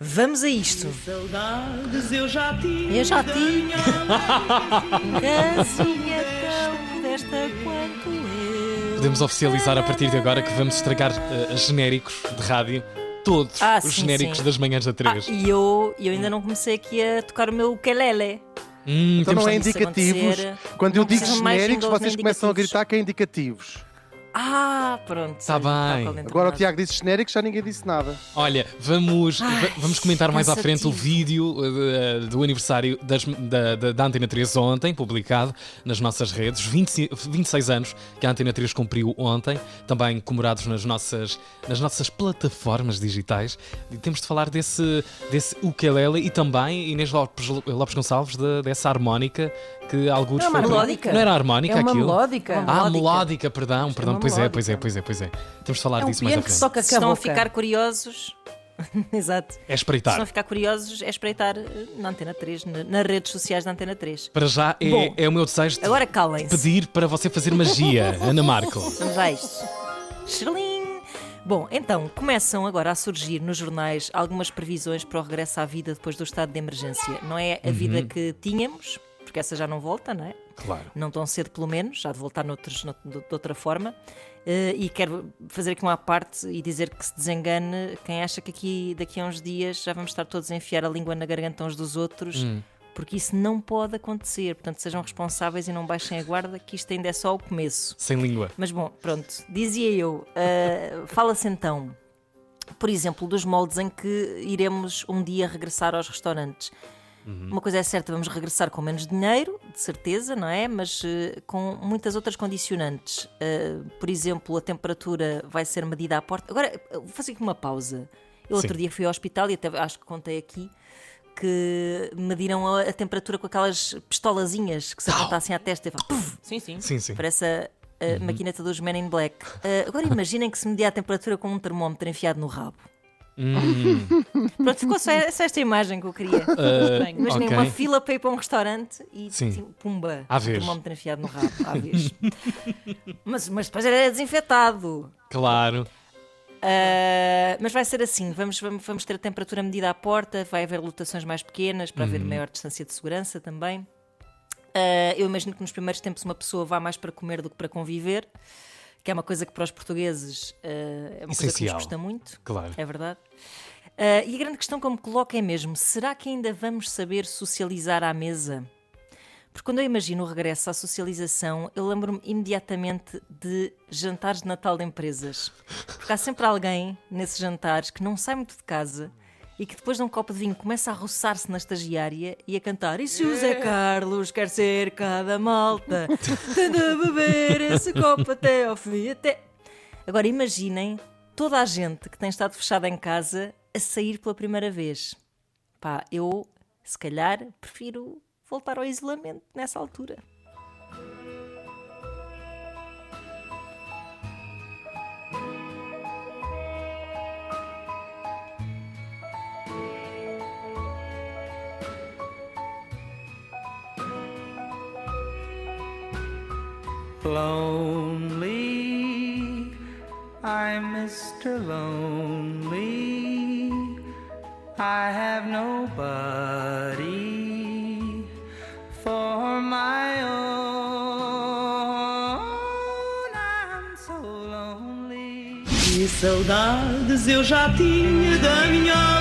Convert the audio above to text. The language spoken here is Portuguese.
Vamos a isto. Saudades eu já tinha. Eu já mãe. Casinha tão modesta quanto eu. Podemos oficializar a partir de agora que vamos estragar eh, genéricos de rádio. Todos Ah, os sim, genéricos sim. das manhãs da Ah, 3. e eu, eu ainda não comecei aqui a tocar o meu ukelele. Hum, Então não é indicativos. Quando eu não digo precisam mais genéricos, vocês começam a gritar que é indicativos. Ah, pronto. Tá bem. Entre Agora o. Tiago disse genéricos, já ninguém disse nada. Olha, vamos, Ai, va- vamos comentar mais à frente o vídeo eh, do aniversário das- da, da, da Antena 3 ontem, publicado nas nossas redes. 20 26 anos que a Antena 3 cumpriu ontem, também comemorados nas nossas, nas nossas plataformas digitais. E temos de falar desse, desse ukulele e também Inês Lopes, Lopes Gonçalves, de- dessa harmónica que alguns É uma foi- melódica. Não era harmónica É uma aquilo? melódica. É uma Ah, melódica. melódica, perdão, perdão. uma Pois é, pois é, melódica. pois é, pois é. Temos de falar É um disso mais à que frente. se toca Se estão a ficar curiosos. Exato. É Se espreitar. estão a ficar curiosos, é espreitar eh, na Antena 3, na- nas redes sociais da Antena 3. Para já é, Bom, é o meu desejo de Agora pedir para você fazer magia, Ana Marco. Vamos a isto. Xerlim. Bom, então, começam agora a surgir nos jornais algumas previsões para o regresso à vida depois do estado de emergência. Não é a vida que tínhamos, porque essa já não volta, não é? Claro. Não tão cedo, pelo menos, já de voltar noutros, nout- de outra forma. Eh, e quero fazer aqui uma parte e dizer que se desengane quem acha que aqui, daqui a uns dias já vamos estar todos a enfiar a língua na garganta uns dos outros, porque isso não pode acontecer. Portanto, sejam responsáveis e não baixem a guarda, que isto ainda é só o começo. Sem língua. Mas bom, pronto, dizia eu, ah, fala-se então, por exemplo, dos moldes em que iremos um dia regressar aos restaurantes. Uma coisa é certa, vamos regressar com menos dinheiro, de certeza, não é? Mas eh, com muitas outras condicionantes. Ah, por exemplo, a temperatura vai ser medida à porta. Agora, eu vou fazer aqui uma pausa. Eu outro Sim. dia fui ao hospital e até acho que contei aqui que mediram a, a temperatura com aquelas pistolazinhas que se apontassem à testa e puf, Sim, sim. Sim, sim. Parece a, a maquineta dos Men in Black. Ah, agora imaginem que se media a temperatura com um termómetro enfiado no rabo. Hum, Pronto, ficou só, esta imagem que eu queria. uh, Imaginem ok. uma fila para ir para um restaurante e Sim. assim, pumba, À um vez. termómetro enfiado no rabo, à vez. mas, mas depois era desinfetado. Claro. Ah, mas vai ser assim: vamos, vamos, vamos ter a temperatura medida à porta, vai haver lotações mais pequenas para Uhum. haver maior distância de segurança também. Ah, eu imagino que nos primeiros tempos uma pessoa vá mais para comer do que para conviver, que é uma coisa que para os portugueses ah, é uma coisa que nos Essencial. custa muito. Claro. É verdade. Ah, e a grande questão que eu me coloco é mesmo: será que ainda vamos saber socializar à mesa? Porque quando eu imagino o regresso à socialização, eu lembro-me imediatamente de jantares de Natal de empresas. Porque há sempre alguém nesses jantares que não sai muito de casa e que depois de um copo de vinho começa a roçar-se na estagiária e a cantar E se o Zé Carlos quer ser cada malta, tem de beber esse copo até ao fim, até... Agora imaginem toda a gente que tem estado fechada em casa a sair pela primeira vez. Pá, eu se calhar prefiro voltar ao isolamento nessa altura. Lonely, I'm Mr. Lonely. I have nobody for my own. I'm so lonely. Que saudades eu já tinha da minha